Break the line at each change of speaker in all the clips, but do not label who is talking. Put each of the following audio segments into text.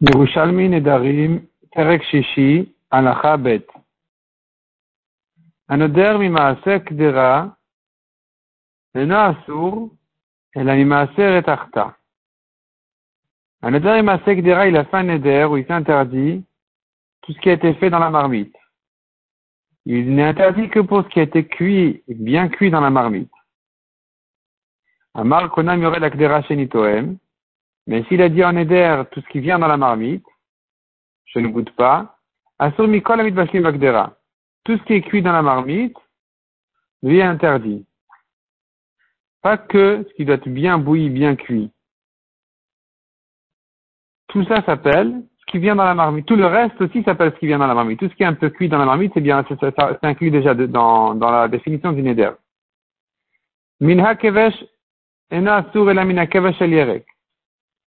Yerushalmi Nedarim, Terek Shishi, Alacha Bet. הנודר ממעשה קדרה אינו אסור, אלא ממעשה רתחתה. הנודר ממעשה קדרה, il a fait un neder où il s'interdit tout ce qui a été fait dans la marmite. Il n'est interdit que pour ce qui a été cuit, bien cuit dans la marmite. Amar konam yore la kdera shenitoem, mais s'il a dit en neder tout ce qui vient dans la marmite, je ne goûte pas, asur mikol amit bashlim tout ce qui est cuit dans la marmite lui est interdit. Pas que ce qui doit être bien bouilli, bien cuit. Tout ça s'appelle ce qui vient dans la marmite. Tout le reste aussi s'appelle ce qui vient dans la marmite. Tout ce qui est un peu cuit dans la marmite, c'est bien, c'est inclus déjà dans, dans la définition du neder. Minha kevesh ena asur la mina kevesh el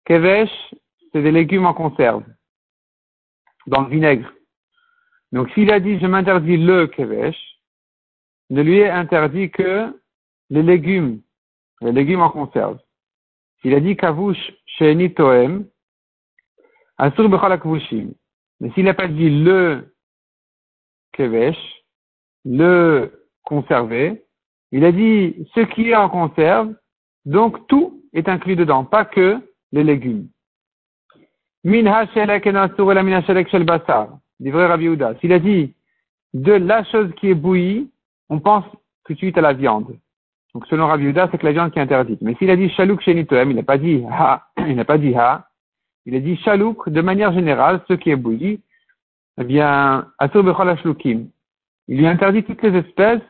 Kevesh, c'est des légumes en conserve, dans le vinaigre. Donc s'il a dit je m'interdis le kevesh, ne lui est interdit que les légumes, les légumes en conserve. S'il a dit kavush sheni toem, asur Mais s'il n'a pas dit le kevesh, le conservé, il a dit ce qui est en conserve, donc tout est inclus dedans, pas que les légumes. Min shelek asur la min shel basar vrai Rabbi Houda. S'il a dit de la chose qui est bouillie, on pense tout de suite à la viande. Donc selon Rabbi Houda, c'est que la viande qui est interdite. Mais s'il a dit shalouk shenitoem, il n'a pas dit ha, il n'a pas dit ha, il a dit shalouk de manière générale, ce qui est bouilli, eh bien, asur bechol Il lui interdit toutes les espèces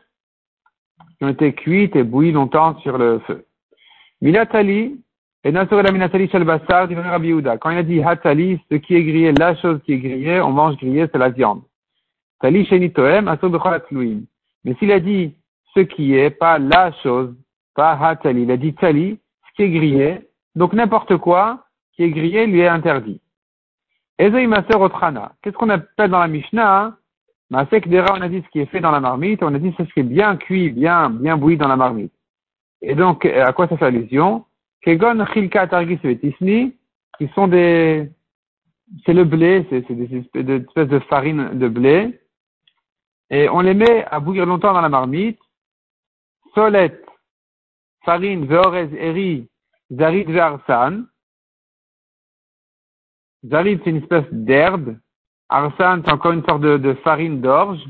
qui ont été cuites et bouillies longtemps sur le feu. Milatali, et Quand il a dit hatali, ce qui est grillé, la chose qui est grillée, on mange grillé, c'est la viande. Tali Mais s'il a dit ce qui est, pas la chose, pas hatali, il a dit tali, ce qui est grillé, donc n'importe quoi qui est grillé lui est interdit. Qu'est-ce qu'on appelle dans la Mishnah? Masek Dera, on a dit ce qui est fait dans la marmite, on a dit ce qui est bien cuit, bien, bien bouilli dans la marmite. Et donc, à quoi ça fait allusion? Kegon Chilka Targis qui sont des, c'est le blé, c'est des espèces de farine de blé, et on les met à bouillir longtemps dans la marmite. Solette, farine, veorez, eri, zarit, ve'arsan. Zarit, c'est une espèce d'herbe. Arsan, c'est encore une sorte de, de farine d'orge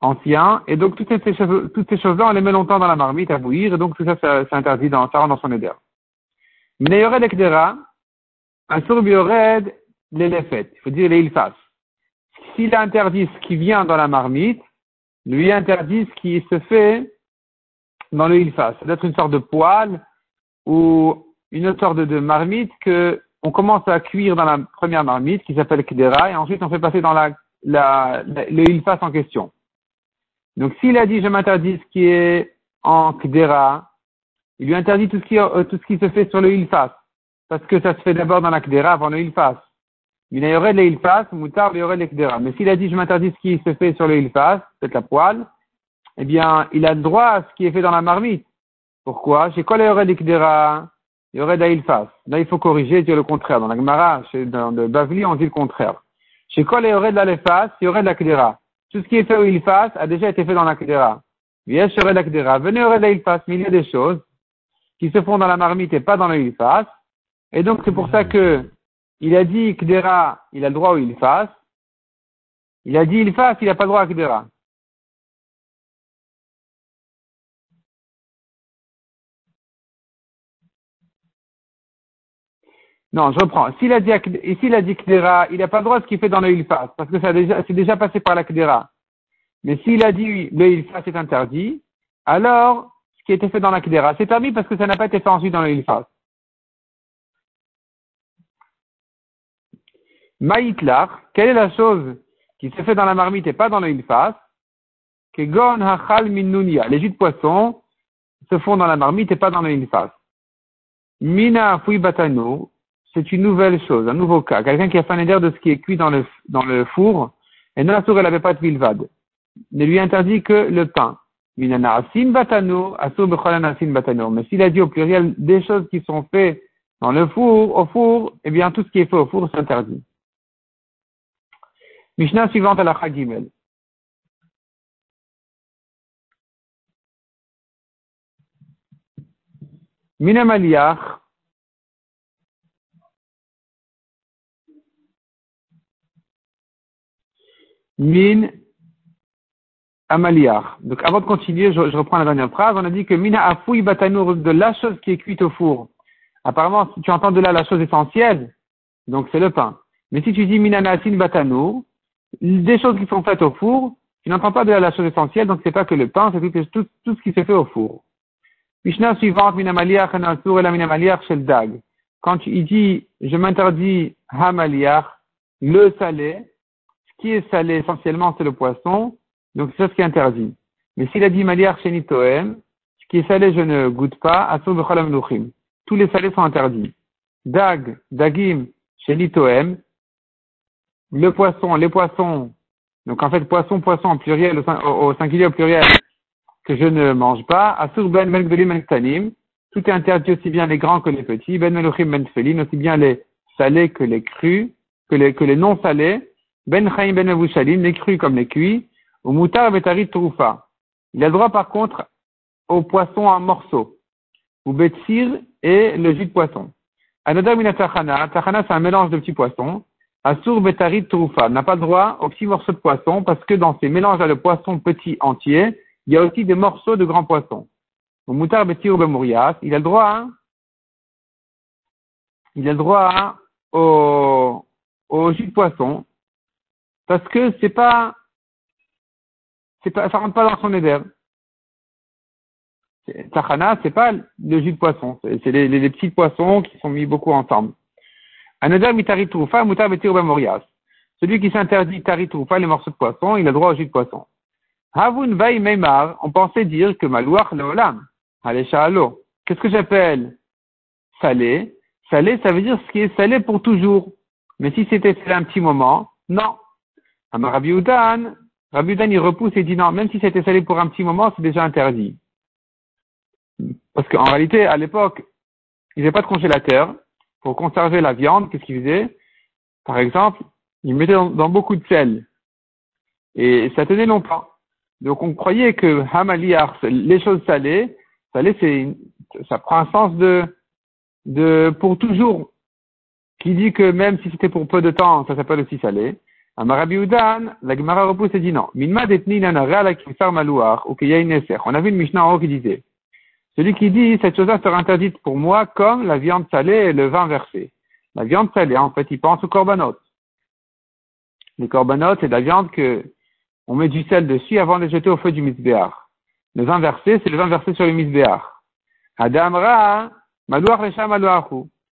ancien. Et donc, toutes ces choses, toutes ces choses-là, on les met longtemps dans la marmite à bouillir, et donc tout ça, c'est interdit dans, ça rentre dans son éder. Mais yored ekdera, un yored l'élefet. Il faut dire les ilfas. S'il interdit ce qui vient dans la marmite, lui interdit ce qui se fait dans le ilfas. C'est d'être une sorte de poêle ou une autre sorte de, marmite que on commence à cuire dans la première marmite qui s'appelle kdera et ensuite on fait passer dans la, la, le ilfas en question. Donc s'il a dit je m'interdis ce qui est en Kdera, il lui interdit tout ce qui, euh, tout ce qui se fait sur le Ilfas. Parce que ça se fait d'abord dans la Kdera avant le Ilfas. Il y aurait le Ilfas, Moutar, il y aurait le Kdera. Mais s'il a dit je m'interdis ce qui se fait sur le Ilfas, c'est la poêle, eh bien, il a le droit à ce qui est fait dans la marmite. Pourquoi? Chez quoi il y aurait le Kdera Il y aurait de Ilfas. Là, il faut corriger, dire le contraire. Dans la Gemara, dans le Bavli, on dit le contraire. Chez quoi il y aurait de l'Alefas, il y aurait de la Kdera. Tout ce qui est fait au Ilfas a déjà été fait dans la Kdera. Venez au Ilfas, mais il y a des choses qui se font dans la marmite et pas dans le Ilfas. Et donc c'est pour ça que il a dit Kdera, il a le droit au Ilfas. Il a dit Ilfas, il n'a pas le droit à Kdera. Non, je reprends. S'il a dit, s'il a dit il n'a pas le droit à ce qu'il fait dans le Ilfas, parce que c'est déjà passé par la Kdera. Mais s'il a dit le Ilfas est interdit, alors, ce qui a été fait dans la Kdera, c'est permis parce que ça n'a pas été fait ensuite dans le Ilfas. Maïtlar, quelle est la chose qui s'est fait dans la marmite et pas dans le Ilfas? Kegon hachal minunia. Les jus de poisson se font dans la marmite et pas dans le Ilfas. Mina fui batano, c'est une nouvelle chose, un nouveau cas. Quelqu'un qui a fait un éder de ce qui est cuit dans le, dans le four, et non la sourd, elle n'avait pas de vilvade. Ne lui interdit que le pain. Mais s'il a dit au pluriel des choses qui sont faites Dans le four, au four, eh bien, tout ce qui est fait au four, c'est interdit. Mishnah suivante à la Chagimel. Minamaliach, min amaliar. Donc avant de continuer, je, reprends la dernière phrase. On a dit que mina afoui batanour de la chose qui est cuite au four. Apparemment, si tu entends de là la chose essentielle, donc c'est le pain. Mais si tu dis mina nasin batanour, des choses qui sont faites au four, tu n'entends pas de là la chose essentielle, donc c'est pas que le pain, c'est tout, tout, ce qui se fait au four. Mishnah suivante, anasur et la shel dag. Quand il dit, je m'interdis hamaliach, le salé, qui est salé essentiellement, c'est le poisson, donc c'est ce qui est interdit. Mais s'il a dit maliar shenitoem, ce qui est salé, je ne goûte pas, asur becholam. Tous les salés sont interdits. Dag, dagim, shenitoem, le poisson, les poissons, donc en fait poisson, poisson en pluriel, au, singulier au pluriel, que je ne mange pas, asur ben ben ben tout est interdit aussi bien les grands que les petits, ben meluchim ben aussi bien les salés que les crus, que les, que les non salés, ben Chaim Ben Avushalim, les crus comme les cuits, ou Moutar Betari Troufa. Il a le droit par contre au poisson en morceaux, ou Betsir et le jus de poisson. Anodar Minatachana, Tachana c'est un mélange de petits poissons. Asur Betari Troufa n'a pas le droit aux petits morceaux de poisson parce que dans ces mélanges de poissons petits entiers, il y a aussi des morceaux de grands poissons. Ou Moutar Betsir Bemourias, il a le droit, hein, il a le droit hein, au jus de poisson, parce que c'est pas, ça rentre pas dans son éder. Tachana, c'est pas le jus de poisson, c'est les, petits poissons qui sont mis beaucoup ensemble. Another mitari trufa, mutar morias. Celui qui s'interdit les morceaux de poisson, il a droit au jus de poisson. Havun meimar, on pensait dire que malouach leolam, l'eau. Qu'est-ce que j'appelle? Salé? Salé, ça veut dire ce qui est salé pour toujours. Mais si c'était salé un petit moment, non. Rabbi Udan, il repousse et dit non, même si c'était salé pour un petit moment, c'est déjà interdit. Parce qu'en réalité, à l'époque, il n'y avait pas de congélateur. Pour conserver la viande, qu'est-ce qu'il faisait? Par exemple, il mettait dans, beaucoup de sel. Et ça tenait longtemps. Donc on croyait que Hamaliar, les choses salées, salées, c'est, ça prend un sens de, de pour toujours. Qui dit que même si c'était pour peu de temps, ça s'appelle aussi salé. La Gemara repousse et dit non. On a vu une Mishnah en haut qui disait, celui qui dit cette chose-là sera interdite pour moi comme la viande salée et le vin versé. La viande salée, en fait, il pense aux korbanot. Les korbanot, c'est de la viande que on met du sel dessus avant de jeter au feu du misbéar. Le vin versé, c'est le vin versé sur le misbéar. Adamra, malouar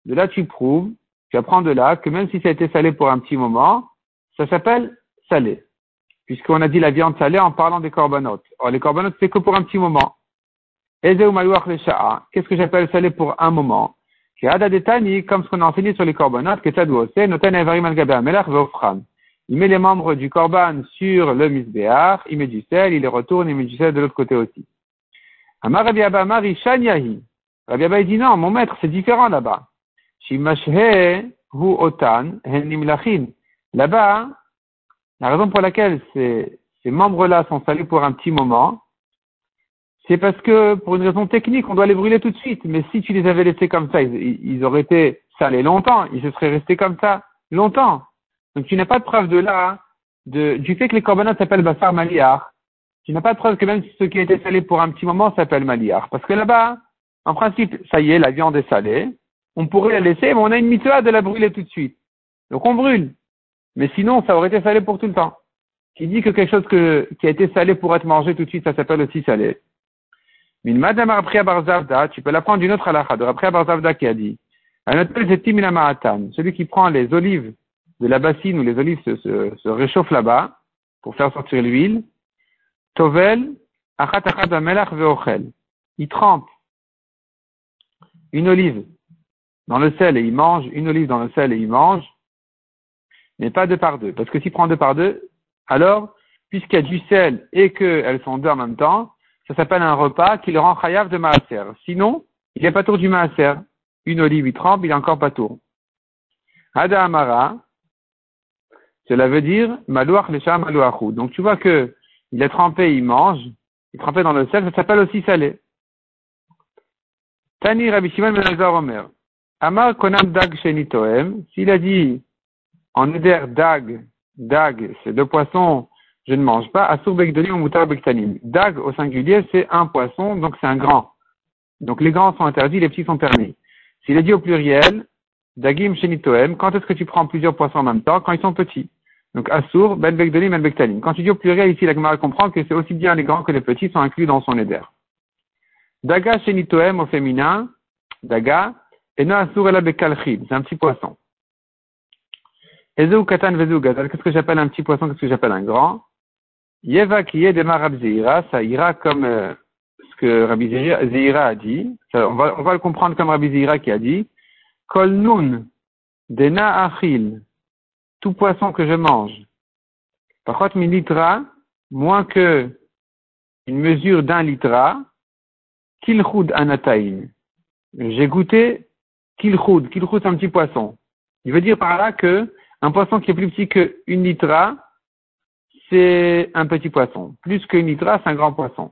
De là, tu prouves, tu apprends de là que même si ça a été salé pour un petit moment, ça s'appelle salé. Puisqu'on a dit la viande salée en parlant des corbanotes. Or, les corbanotes, c'est que pour un petit moment. Qu'est-ce que j'appelle salé pour un moment? comme ce qu'on a enseigné sur les corbanotes, il met les membres du corban sur le misbéar, il met du sel, il les retourne, il met du sel de l'autre côté aussi. Rabbi Abba Mari. Rabbi Abba dit non, mon maître, c'est différent là-bas. Hu otan. Là-bas, la raison pour laquelle ces, membres-là sont salés pour un petit moment, c'est parce que pour une raison technique, on doit les brûler tout de suite. Mais si tu les avais laissés comme ça, ils, auraient été salés longtemps. Ils se seraient restés comme ça longtemps. Donc tu n'as pas de preuve de là, de, du fait que les corbanotes s'appellent Bassar Maliar. Tu n'as pas de preuve que même ce qui a été salé pour un petit moment s'appelle Maliar. Parce que là-bas, en principe, ça y est, la viande est salée. On pourrait la laisser, mais on a une mitzvah de la brûler tout de suite. Donc on brûle. Mais sinon, ça aurait été salé pour tout le temps. Qui dit que quelque chose qui a été salé pour être mangé tout de suite, ça s'appelle aussi salé. Madame Barzavda, tu peux l'apprendre d'une autre halakha, de Rabria Barzavda qui a dit, celui qui prend les olives de la bassine où les olives se, se, réchauffent là-bas pour faire sortir l'huile, Tovel, il trempe une olive dans le sel et il mange, une olive dans le sel et il mange, mais pas deux par deux. Parce que s'il prend deux par deux, alors, puisqu'il y a du sel et qu'elles sont deux en même temps, ça s'appelle un repas qui le rend chayav de maaser. Sinon, il n'est pas tour du maaser. une olive, il trempe, il est encore pas tour. Hada Amara, cela veut dire Malouach Lesha Malouachou. Donc tu vois que il est trempé, il mange, il est dans le sel, ça s'appelle aussi salé. Tani Rabbi Shimon Ben Omer. Amar Konam Dag Shenitoem, s'il a dit en Eder Dag, Dag, c'est deux poissons, je ne mange pas, Asur Bekdoni ou Moutar Bektanim. Dag au singulier, c'est un poisson, donc c'est un grand. Donc les grands sont interdits, les petits sont permis. S'il a dit au pluriel, Dagim Shenitoem, quand est-ce que tu prends plusieurs poissons en même temps? Quand ils sont petits. Donc Asur, Ben Bekdolim, Ben Bektalim. Quand tu dis au pluriel, ici, la Gemara comprend que c'est aussi bien les grands que les petits sont inclus dans son éder. Daga Shenitoem au féminin, Daga, et non Asur la Bekalchid, c'est un petit poisson. Qu'est-ce que j'appelle un petit poisson, qu'est-ce que j'appelle un grand? Yeva qui est ça ira comme euh, ce que Rabbi Zeira a dit. on, va, le comprendre comme Rabbi Zeira qui a dit. Kol nun achil, tout poisson que je mange. Par contre, mi litra, moins que une mesure d'un litra, kilchud anataïn. J'ai goûté kilchud. Kilchud, c'est un petit poisson. Il veut dire par là que un poisson qui est plus petit qu'une litra, c'est un petit poisson. Plus qu'une litra, c'est un grand poisson.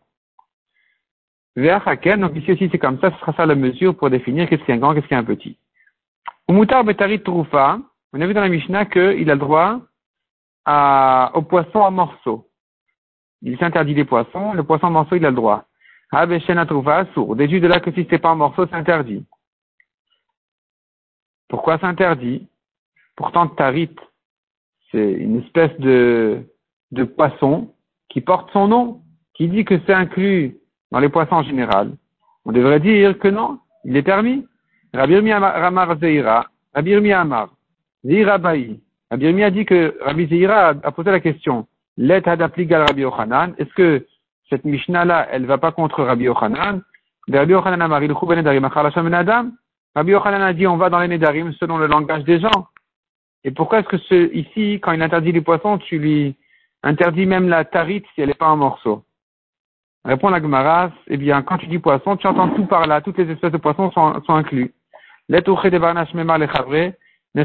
donc ici aussi c'est comme ça, ce sera ça la mesure pour définir qu'est-ce qui est un grand, qu'est-ce qui est un petit. Umutar betari troufa, on a vu dans la Mishnah qu'il a le droit au poisson en morceaux. Il s'interdit des poissons, le poisson en morceaux, il a le droit. Abeshena troufa sourd. Déduit de là que si c'est pas en morceaux, c'est interdit. Pourquoi c'est interdit? Pourtant, tarit, c'est une espèce de, poisson qui porte son nom, qui dit que c'est inclus dans les poissons en général. On devrait dire que non, il est permis. Rabbi Ramar Zeira, Rabbi Amar, Zeira Baï. Rabbi a dit que Rabbi Zeira a posé la question, Let Rabbi est-ce que cette Mishnah-là, elle va pas contre Rabbi Yochanan? Ben. Rabbi Yochanan a dit, on va dans les Nedarim selon le langage des gens. Et pourquoi est-ce que ce, ici, quand il interdit les poissons, tu lui interdis même la tarite si elle n'est pas en morceaux? Répond la Gemara, eh bien, quand tu dis poisson, tu entends tout par là, toutes les espèces de poissons sont, sont inclus. N'est-ce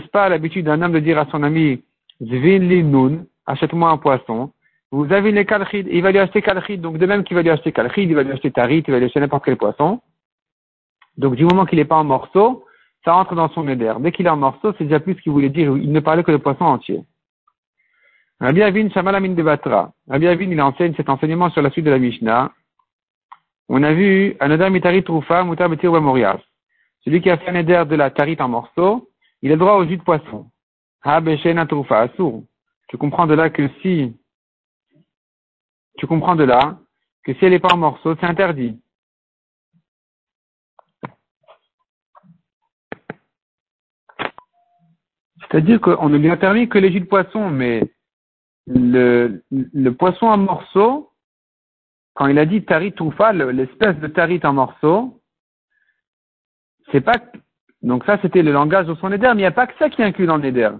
pas l'habitude d'un homme de dire à son ami, Zvin achète-moi un poisson. Vous avez les kalchid, il va lui acheter kalchid. Donc, de même qu'il va lui acheter kalchid, il va lui acheter tarit, il va lui acheter n'importe quel poisson. Donc, du moment qu'il n'est pas en morceaux, ça dans son éder. Dès qu'il est en morceaux, c'est déjà plus ce qu'il voulait dire. Il ne parlait que de poisson entier. Rabbi Avin Shamalamin de Batra. Rabbi Avin, il enseigne cet enseignement sur la suite de la Mishnah. On a vu Anodar Mitari Trufa, Mutar Morias. Celui qui a fait un éder de la tarite en morceaux, il a droit au jus de poisson. Tu comprends de là que si, tu comprends de là que si elle n'est pas en morceaux, c'est interdit. C'est-à-dire qu'on ne lui a permis que les jus de poisson, mais le, le poisson en morceaux, quand il a dit tarit toufa, l'espèce de tarit en morceaux, c'est pas, donc ça c'était le langage de son éder, mais il n'y a pas que ça qui est inclus dans l'éder.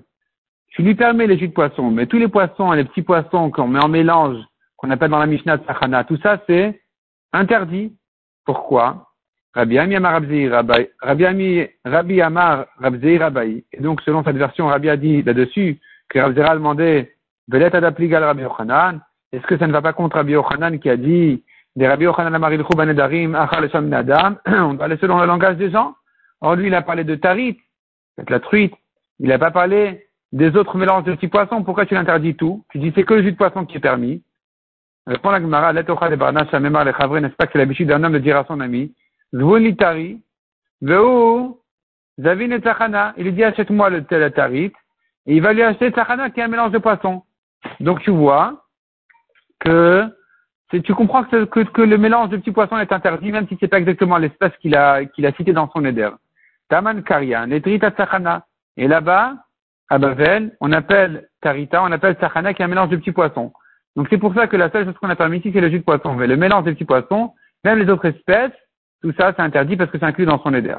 Tu lui permets les jus de poisson, mais tous les poissons, les petits poissons qu'on met en mélange, qu'on appelle dans la Mishnah de tout ça c'est interdit. Pourquoi? Rabbi Amar Rabbi Amar Rabbi Et donc, selon cette version, Rabbi a dit là-dessus que Rabbi a demandé, Velet adapligal Rabbi Yochanan. Est-ce que ça ne va pas contre Rabbi Yochanan qui a dit, des Rabbi Yochanan Amaril Banedarim, Achal Adam, on doit aller selon le langage des gens? Or, lui, il a parlé de tarit, la truite. Il n'a pas parlé des autres mélanges de petits poissons. Pourquoi tu l'interdis tout? Tu dis c'est que le jus de poisson qui est permis. Répond la Gemara, n'est-ce pas que c'est l'habitude d'un homme de dire à son ami, zvun litari, veu, zavin et tzachana. Il lui dit achète-moi le tel tarit, et il va lui acheter tzachana qui est un mélange de poissons. Donc tu vois que tu comprends que, le mélange de petits poissons est interdit, même si c'est pas exactement l'espèce qu'il a, qu'il a cité dans son éder. Taman Karian, Etrita Tsachana. Et là-bas, à Bavel, on appelle Tarita, on appelle Tsachana qui est un mélange de petits poissons. Donc c'est pour ça que la seule chose qu'on a permis ici, c'est le jus de poisson. Mais le mélange des petits poissons, même les autres espèces, tout ça, c'est interdit parce que c'est inclus dans son éder.